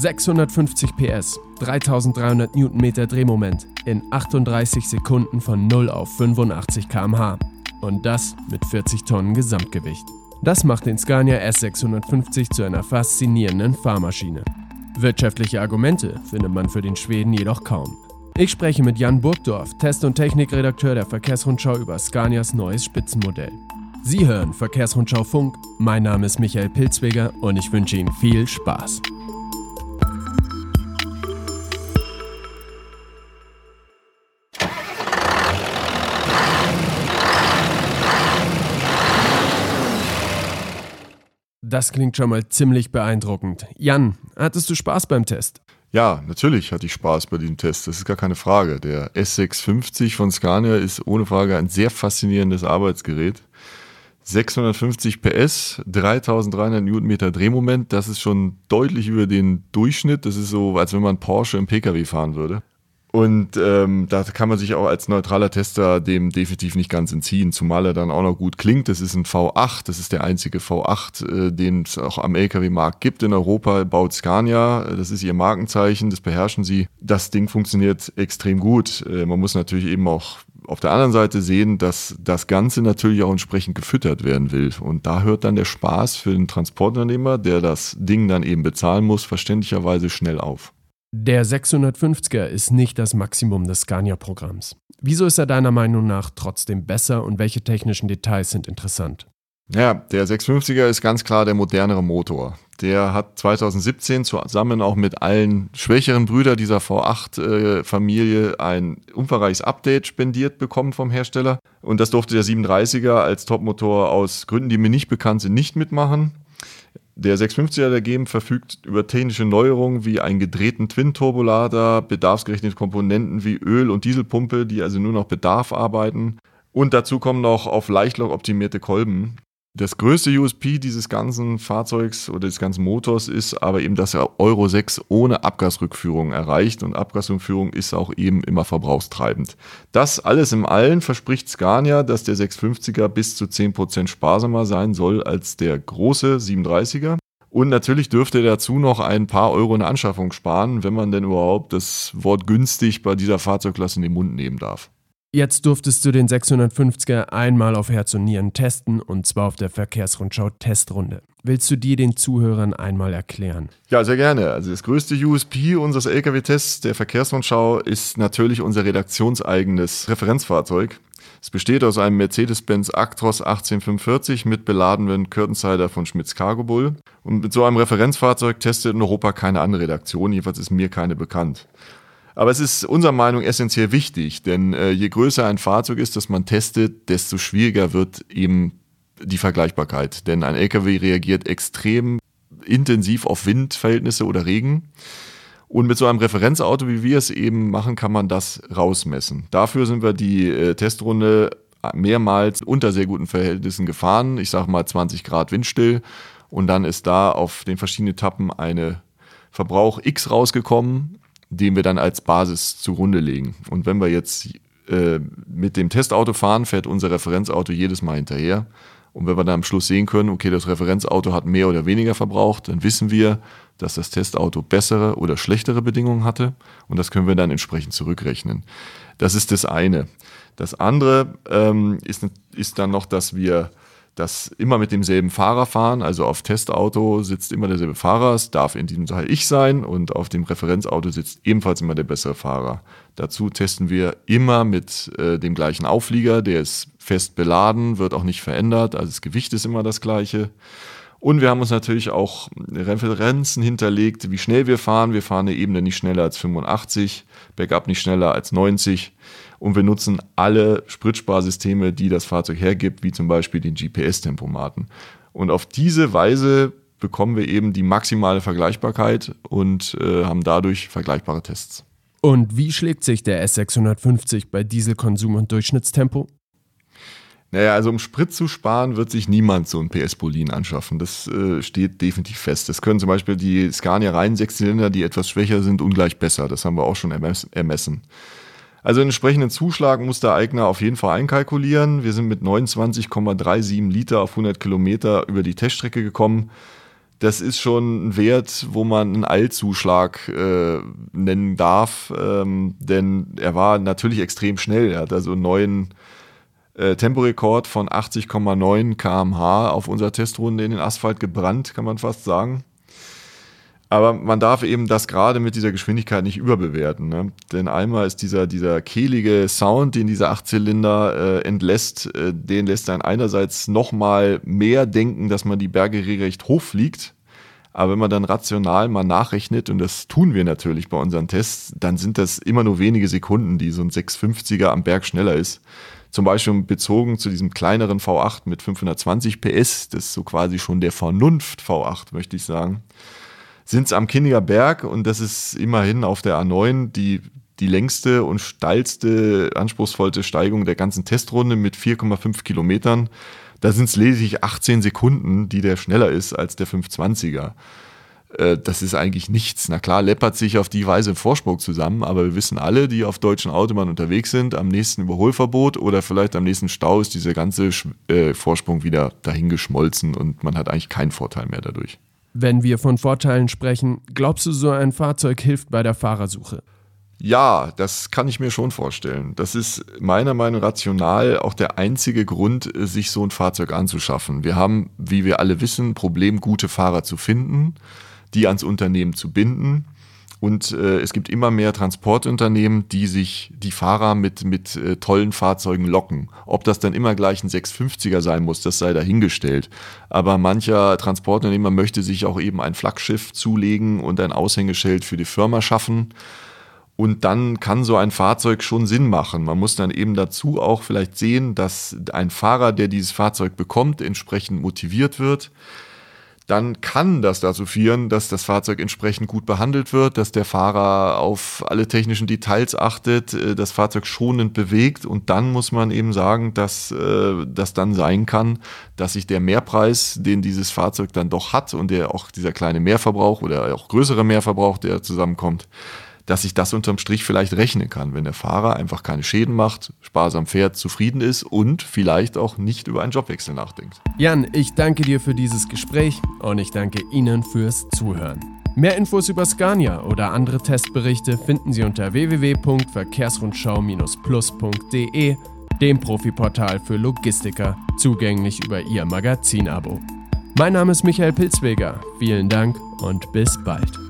650 PS, 3300 Newtonmeter Drehmoment in 38 Sekunden von 0 auf 85 km/h. Und das mit 40 Tonnen Gesamtgewicht. Das macht den Scania S650 zu einer faszinierenden Fahrmaschine. Wirtschaftliche Argumente findet man für den Schweden jedoch kaum. Ich spreche mit Jan Burgdorf, Test- und Technikredakteur der Verkehrsrundschau über Scanias neues Spitzenmodell. Sie hören Verkehrsrundschau Funk, mein Name ist Michael Pilzweger und ich wünsche Ihnen viel Spaß. Das klingt schon mal ziemlich beeindruckend. Jan, hattest du Spaß beim Test? Ja, natürlich hatte ich Spaß bei diesem Test, das ist gar keine Frage. Der S650 von Scania ist ohne Frage ein sehr faszinierendes Arbeitsgerät. 650 PS, 3300 Newtonmeter Drehmoment, das ist schon deutlich über den Durchschnitt. Das ist so, als wenn man Porsche im Pkw fahren würde. Und ähm, da kann man sich auch als neutraler Tester dem definitiv nicht ganz entziehen, zumal er dann auch noch gut klingt. Das ist ein V8, das ist der einzige V8, äh, den es auch am Lkw-Markt gibt in Europa, baut Scania. Das ist ihr Markenzeichen, das beherrschen sie. Das Ding funktioniert extrem gut. Äh, man muss natürlich eben auch auf der anderen Seite sehen, dass das Ganze natürlich auch entsprechend gefüttert werden will. Und da hört dann der Spaß für den Transportunternehmer, der das Ding dann eben bezahlen muss, verständlicherweise schnell auf. Der 650er ist nicht das Maximum des Scania-Programms. Wieso ist er deiner Meinung nach trotzdem besser und welche technischen Details sind interessant? Ja, der 650er ist ganz klar der modernere Motor. Der hat 2017 zusammen auch mit allen schwächeren Brüdern dieser V8-Familie äh, ein umfangreiches Update spendiert bekommen vom Hersteller. Und das durfte der 730er als Topmotor aus Gründen, die mir nicht bekannt sind, nicht mitmachen. Der 650er dagegen verfügt über technische Neuerungen wie einen gedrehten Twin-Turbolader, bedarfsgerechnete Komponenten wie Öl- und Dieselpumpe, die also nur noch Bedarf arbeiten. Und dazu kommen noch auf Leichtloch optimierte Kolben. Das größte USP dieses ganzen Fahrzeugs oder des ganzen Motors ist aber eben, dass er Euro 6 ohne Abgasrückführung erreicht und Abgasrückführung ist auch eben immer verbrauchstreibend. Das alles im Allen verspricht Scania, dass der 650er bis zu 10% sparsamer sein soll als der große 730er. Und natürlich dürfte er dazu noch ein paar Euro in Anschaffung sparen, wenn man denn überhaupt das Wort günstig bei dieser Fahrzeugklasse in den Mund nehmen darf. Jetzt durftest du den 650er einmal auf Herz und Nieren testen und zwar auf der Verkehrsrundschau Testrunde. Willst du die den Zuhörern einmal erklären? Ja, sehr gerne. Also das größte USP unseres LKW-Tests der Verkehrsrundschau ist natürlich unser redaktionseigenes Referenzfahrzeug. Es besteht aus einem Mercedes-Benz Actros 1845 mit beladenen Curtainsider von Schmitz Cargo Bull. Und mit so einem Referenzfahrzeug testet in Europa keine andere Redaktion, jedenfalls ist mir keine bekannt. Aber es ist unserer Meinung essentiell wichtig, denn äh, je größer ein Fahrzeug ist, das man testet, desto schwieriger wird eben die Vergleichbarkeit. Denn ein LKW reagiert extrem intensiv auf Windverhältnisse oder Regen. Und mit so einem Referenzauto, wie wir es eben machen, kann man das rausmessen. Dafür sind wir die äh, Testrunde mehrmals unter sehr guten Verhältnissen gefahren. Ich sage mal 20 Grad windstill. Und dann ist da auf den verschiedenen Etappen eine Verbrauch X rausgekommen den wir dann als Basis zugrunde legen. Und wenn wir jetzt äh, mit dem Testauto fahren, fährt unser Referenzauto jedes Mal hinterher. Und wenn wir dann am Schluss sehen können, okay, das Referenzauto hat mehr oder weniger verbraucht, dann wissen wir, dass das Testauto bessere oder schlechtere Bedingungen hatte. Und das können wir dann entsprechend zurückrechnen. Das ist das eine. Das andere ähm, ist, ist dann noch, dass wir das immer mit demselben Fahrer fahren. Also auf Testauto sitzt immer derselbe Fahrer. Es darf in diesem Fall ich sein und auf dem Referenzauto sitzt ebenfalls immer der bessere Fahrer. Dazu testen wir immer mit äh, dem gleichen Auflieger. Der ist fest beladen, wird auch nicht verändert. Also das Gewicht ist immer das gleiche. Und wir haben uns natürlich auch Referenzen hinterlegt, wie schnell wir fahren. Wir fahren eine Ebene nicht schneller als 85, Backup nicht schneller als 90 und wir nutzen alle Spritsparsysteme, die das Fahrzeug hergibt, wie zum Beispiel den GPS-Tempomaten. Und auf diese Weise bekommen wir eben die maximale Vergleichbarkeit und äh, haben dadurch vergleichbare Tests. Und wie schlägt sich der S650 bei Dieselkonsum und Durchschnittstempo? Naja, also um Sprit zu sparen, wird sich niemand so ein PS-Polin anschaffen. Das äh, steht definitiv fest. Das können zum Beispiel die Scania rein Sechszylinder, die etwas schwächer sind, ungleich besser. Das haben wir auch schon ermessen. Also einen entsprechenden Zuschlag muss der Eigner auf jeden Fall einkalkulieren. Wir sind mit 29,37 Liter auf 100 Kilometer über die Teststrecke gekommen. das ist schon ein Wert, wo man einen Eilzuschlag äh, nennen darf, ähm, denn er war natürlich extrem schnell. Er hat also einen neuen äh, Temporekord von 80,9 km/h auf unserer Testrunde in den Asphalt gebrannt, kann man fast sagen. Aber man darf eben das gerade mit dieser Geschwindigkeit nicht überbewerten. Ne? Denn einmal ist dieser, dieser kehlige Sound, den dieser Achtzylinder äh, entlässt, äh, den lässt einen einerseits nochmal mehr denken, dass man die Berge regelrecht hochfliegt. Aber wenn man dann rational mal nachrechnet, und das tun wir natürlich bei unseren Tests, dann sind das immer nur wenige Sekunden, die so ein 650er am Berg schneller ist. Zum Beispiel bezogen zu diesem kleineren V8 mit 520 PS, das ist so quasi schon der Vernunft V8, möchte ich sagen sind es am Kinniger Berg und das ist immerhin auf der A9 die, die längste und steilste, anspruchsvollste Steigung der ganzen Testrunde mit 4,5 Kilometern. Da sind es lediglich 18 Sekunden, die der schneller ist als der 520er. Äh, das ist eigentlich nichts. Na klar, läppert sich auf die Weise im Vorsprung zusammen, aber wir wissen alle, die auf deutschen Autobahnen unterwegs sind, am nächsten Überholverbot oder vielleicht am nächsten Stau ist dieser ganze äh, Vorsprung wieder dahingeschmolzen und man hat eigentlich keinen Vorteil mehr dadurch. Wenn wir von Vorteilen sprechen, glaubst du, so ein Fahrzeug hilft bei der Fahrersuche? Ja, das kann ich mir schon vorstellen. Das ist meiner Meinung nach rational auch der einzige Grund, sich so ein Fahrzeug anzuschaffen. Wir haben, wie wir alle wissen, ein Problem, gute Fahrer zu finden, die ans Unternehmen zu binden. Und äh, es gibt immer mehr Transportunternehmen, die sich die Fahrer mit, mit äh, tollen Fahrzeugen locken. Ob das dann immer gleich ein 650er sein muss, das sei dahingestellt. Aber mancher Transportunternehmer möchte sich auch eben ein Flaggschiff zulegen und ein Aushängeschild für die Firma schaffen. Und dann kann so ein Fahrzeug schon Sinn machen. Man muss dann eben dazu auch vielleicht sehen, dass ein Fahrer, der dieses Fahrzeug bekommt, entsprechend motiviert wird dann kann das dazu führen, dass das Fahrzeug entsprechend gut behandelt wird, dass der Fahrer auf alle technischen Details achtet, äh, das Fahrzeug schonend bewegt. Und dann muss man eben sagen, dass äh, das dann sein kann, dass sich der Mehrpreis, den dieses Fahrzeug dann doch hat und der auch dieser kleine Mehrverbrauch oder auch größere Mehrverbrauch, der zusammenkommt, dass ich das unterm Strich vielleicht rechnen kann, wenn der Fahrer einfach keine Schäden macht, sparsam fährt, zufrieden ist und vielleicht auch nicht über einen Jobwechsel nachdenkt. Jan, ich danke dir für dieses Gespräch und ich danke Ihnen fürs Zuhören. Mehr Infos über Scania oder andere Testberichte finden Sie unter www.verkehrsrundschau-plus.de, dem Profiportal für Logistiker, zugänglich über Ihr Magazin-Abo. Mein Name ist Michael Pilzweger. Vielen Dank und bis bald.